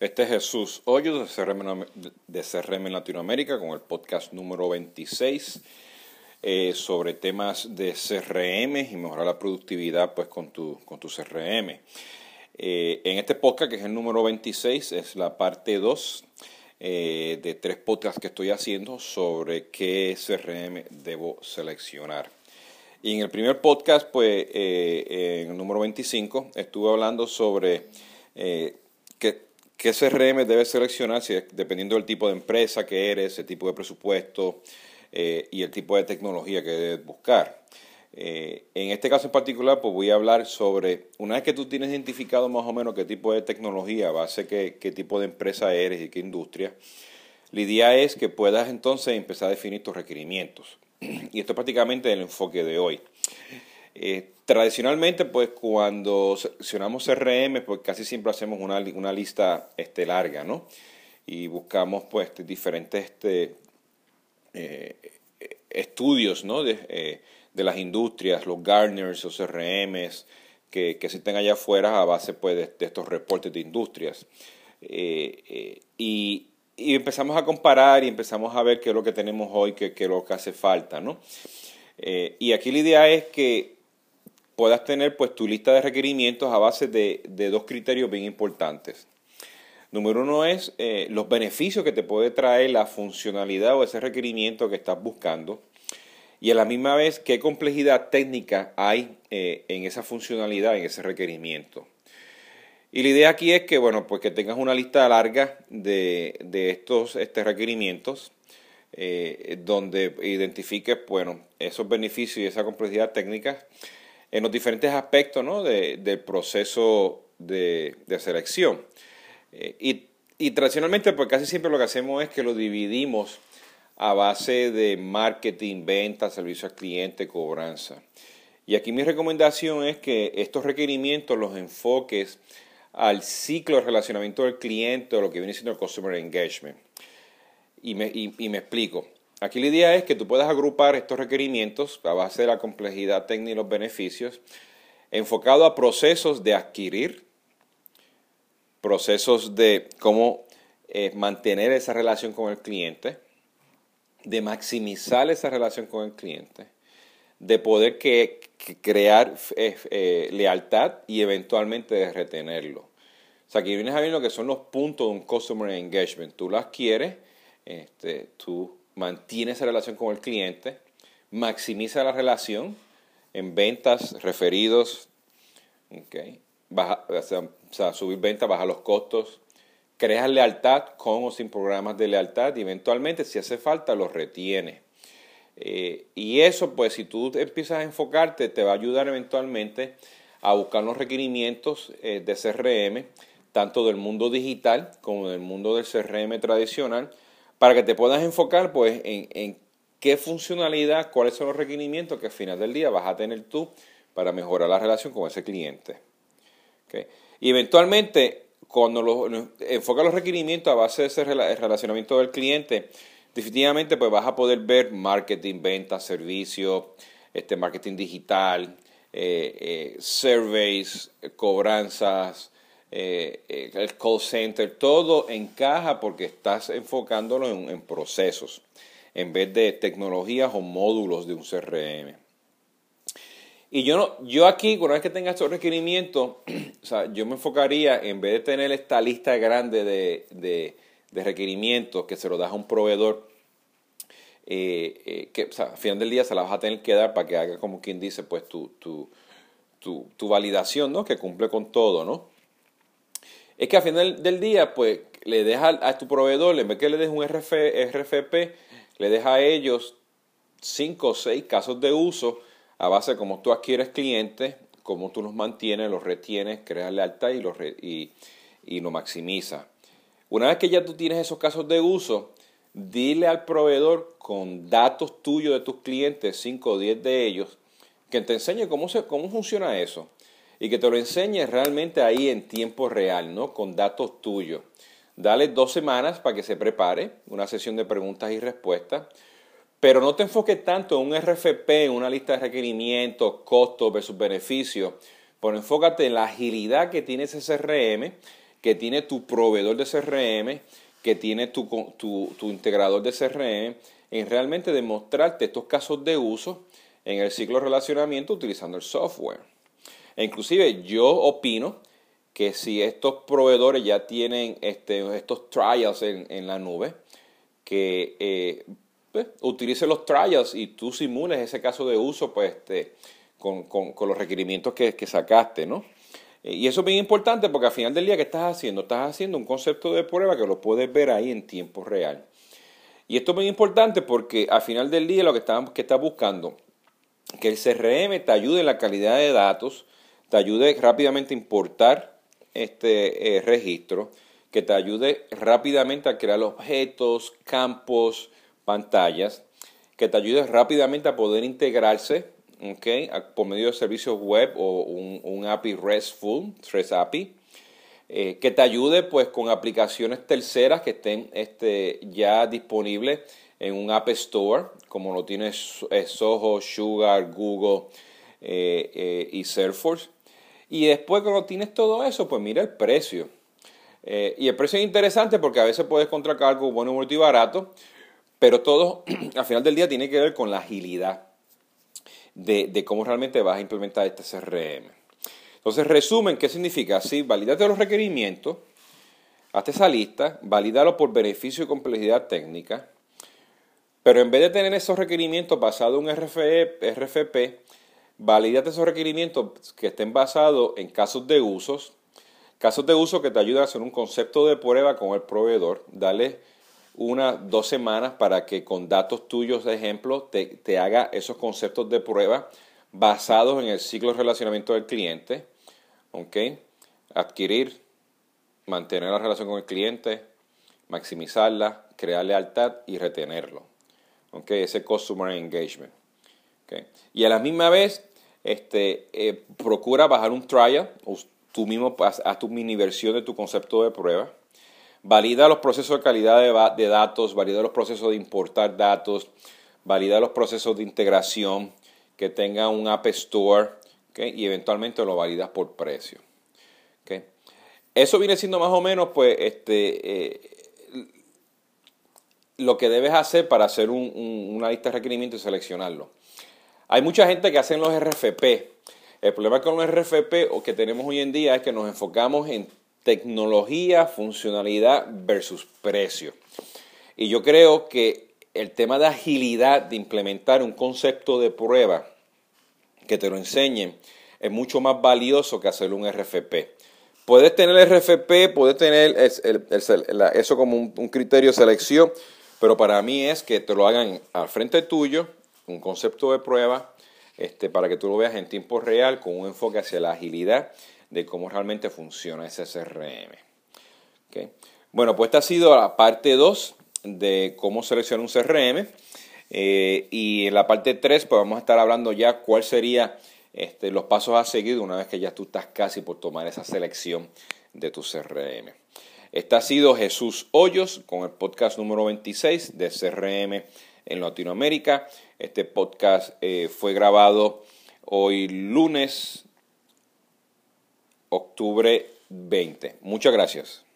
Este es Jesús Hoyos de CRM, de CRM Latinoamérica con el podcast número 26 eh, sobre temas de CRM y mejorar la productividad pues, con, tu, con tu CRM. Eh, en este podcast, que es el número 26, es la parte 2 eh, de tres podcasts que estoy haciendo sobre qué CRM debo seleccionar. Y en el primer podcast, pues, en el número 25, estuve hablando sobre qué ¿Qué CRM debes seleccionar si, dependiendo del tipo de empresa que eres, el tipo de presupuesto eh, y el tipo de tecnología que debes buscar? Eh, en este caso en particular, pues voy a hablar sobre, una vez que tú tienes identificado más o menos qué tipo de tecnología, base qué, qué tipo de empresa eres y qué industria, la idea es que puedas entonces empezar a definir tus requerimientos. Y esto es prácticamente el enfoque de hoy. Eh, tradicionalmente, pues cuando seleccionamos CRM, pues casi siempre hacemos una, una lista este, larga, ¿no? Y buscamos pues diferentes este, eh, estudios, ¿no? De, eh, de, las industrias, los Gartners, los CRMs, que, que existen allá afuera a base pues, de, estos reportes de industrias. y, y, empezamos a comparar y empezamos a ver qué es lo que tenemos hoy, qué, qué es lo que hace falta, ¿no? y aquí la idea es que puedas tener pues tu lista de requerimientos a base de, dos criterios bien importantes. Número uno es eh, los beneficios que te puede traer la funcionalidad o ese requerimiento que estás buscando. Y a la misma vez, qué complejidad técnica hay eh, en esa funcionalidad, en ese requerimiento. Y la idea aquí es que, bueno, pues que tengas una lista larga de, estos este, requerimientos, eh, donde identifiques, bueno, esos beneficios y esa complejidad técnica en los diferentes aspectos ¿no? de, del proceso de, de selección. Eh, y, y, tradicionalmente, pues casi siempre lo que hacemos es que lo dividimos a base de marketing, venta, servicio al cliente, cobranza. Y aquí mi recomendación es que estos requerimientos los enfoques al ciclo de relacionamiento del cliente lo que viene siendo el customer engagement. Y me, y me explico. Aquí la idea es que tú puedas agrupar estos requerimientos a base de la complejidad técnica y los beneficios, enfocado a procesos de adquirir, procesos de cómo eh, mantener esa relación con el cliente, de maximizar esa relación con el cliente, de poder crear eh, eh, lealtad y eventualmente de retenerlo. O sea, aquí vienes a ver lo que son los puntos de un customer engagement. Tú las quieres, este, tú mantiene esa relación con el cliente, maximiza la relación en ventas, referidos, okay, subir ventas, baja los costos, creas lealtad con o sin programas de lealtad y eventualmente si hace falta los retiene. Eh, y eso pues si tú empiezas a enfocarte te va a ayudar eventualmente a buscar los requerimientos eh, de CRM, tanto del mundo digital como del mundo del CRM tradicional, para que te puedas enfocar pues en, qué funcionalidad, cuáles son los requerimientos que al final del día vas a tener tú para mejorar la relación con ese cliente. Y eventualmente, cuando lo, enfocas los requerimientos a base de ese relacionamiento del cliente, definitivamente pues vas a poder ver marketing, ventas, servicios, este marketing digital, eh, eh, surveys, cobranzas, eh, eh, el call center, todo encaja porque estás enfocándolo en, procesos en vez de tecnologías o módulos de un CRM. Y yo, no, yo aquí, una vez que tenga estos requerimientos, o sea, yo me enfocaría, en vez de tener esta lista grande de, de, requerimientos que se lo das a un proveedor, eh, que o sea, al final del día se la vas a tener que dar para que haga como quien dice, pues tu, tu, tu, tu validación, ¿no? Que cumple con todo, ¿no? Es que al final del día, pues, le deja a tu proveedor, en vez que le des un RFP, le deja a ellos cinco o seis casos de uso a base de cómo tú adquieres clientes, cómo tú los mantienes, los retienes, creas lealtad y los y, y lo maximiza. Una vez que ya tú tienes esos casos de uso, dile al proveedor con datos tuyos de tus clientes, 5 o 10 de ellos, que te enseñe cómo, se, cómo funciona eso y que te lo enseñes realmente ahí en tiempo real, ¿no? Con datos tuyos. Dale dos semanas para que se prepare una sesión de preguntas y respuestas, pero no te enfoques tanto en un RFP, en una lista de requerimientos, costos versus beneficios, pero enfócate en la agilidad que tiene ese CRM que tiene tu proveedor de CRM, que tiene tu, tu, tu integrador de CRM, en realmente demostrarte estos casos de uso en el ciclo de relacionamiento utilizando el software. E inclusive yo opino que si estos proveedores ya tienen este, estos trials en, la nube, que eh, pues, utilice los trials y tú simules ese caso de uso pues, este, con, los requerimientos que, que sacaste, ¿no? Eh, y eso es bien importante porque al final del día, ¿qué estás haciendo? Estás haciendo un concepto de prueba que lo puedes ver ahí en tiempo real. Y esto es muy importante porque al final del día lo que estás, que estás buscando, que el CRM te ayude en la calidad de datos, te ayude rápidamente a importar este eh, registro, que te ayude rápidamente a crear objetos, campos, pantallas, que te ayude rápidamente a poder integrarse okay, por medio de servicios web o un, API RESTful, REST API, eh, que te ayude pues con aplicaciones terceras que estén este, ya disponibles en un App Store, como lo tiene Soho, Sugar, Google eh, y Salesforce y después cuando tienes todo eso, pues mira el precio. Eh, y el precio es interesante porque a veces puedes encontrar algo bueno, y barato, pero todo al final del día tiene que ver con la agilidad de, cómo realmente vas a implementar este CRM. Entonces, resumen, ¿qué significa? Sí, valídate los requerimientos, hazte esa lista, valídalo por beneficio y complejidad técnica, pero en vez de tener esos requerimientos basados en un RFP, Valídate esos requerimientos que estén basados en casos de usos, casos de uso que te ayuden a hacer un concepto de prueba con el proveedor, dale unas dos semanas para que con datos tuyos de ejemplo te, te haga esos conceptos de prueba basados en el ciclo de relacionamiento del cliente, Adquirir, mantener la relación con el cliente, maximizarla, crear lealtad y retenerlo, Ese customer engagement. Y a la misma vez, este, eh, procura bajar un trial, o tú mismo haz, tu mini versión de tu concepto de prueba. Valida los procesos de calidad de, datos, valida los procesos de importar datos, valida los procesos de integración, que tenga un App Store y eventualmente lo validas por precio. Eso viene siendo más o menos pues, este, eh, lo que debes hacer para hacer una lista de requerimientos y seleccionarlo. Hay mucha gente que hacen los RFP. El problema con los RFP o que tenemos hoy en día es que nos enfocamos en tecnología, funcionalidad versus precio. Y yo creo que el tema de agilidad de implementar un concepto de prueba que te lo enseñen es mucho más valioso que hacer un RFP. Puedes tener el RFP, puedes tener eso como un, un criterio de selección, pero para mí es que te lo hagan al frente tuyo un concepto de prueba este, para que tú lo veas en tiempo real con un enfoque hacia la agilidad de cómo realmente funciona ese CRM. Bueno, pues esta ha sido la parte 2 de cómo seleccionar un CRM. Eh, y en la parte 3 pues vamos a estar hablando ya cuál sería este, los pasos a seguir una vez que ya tú estás casi por tomar esa selección de tu CRM. Este ha sido Jesús Hoyos con el podcast número 26 de CRM en Latinoamérica. Este podcast eh, fue grabado hoy lunes, octubre 20. Muchas gracias.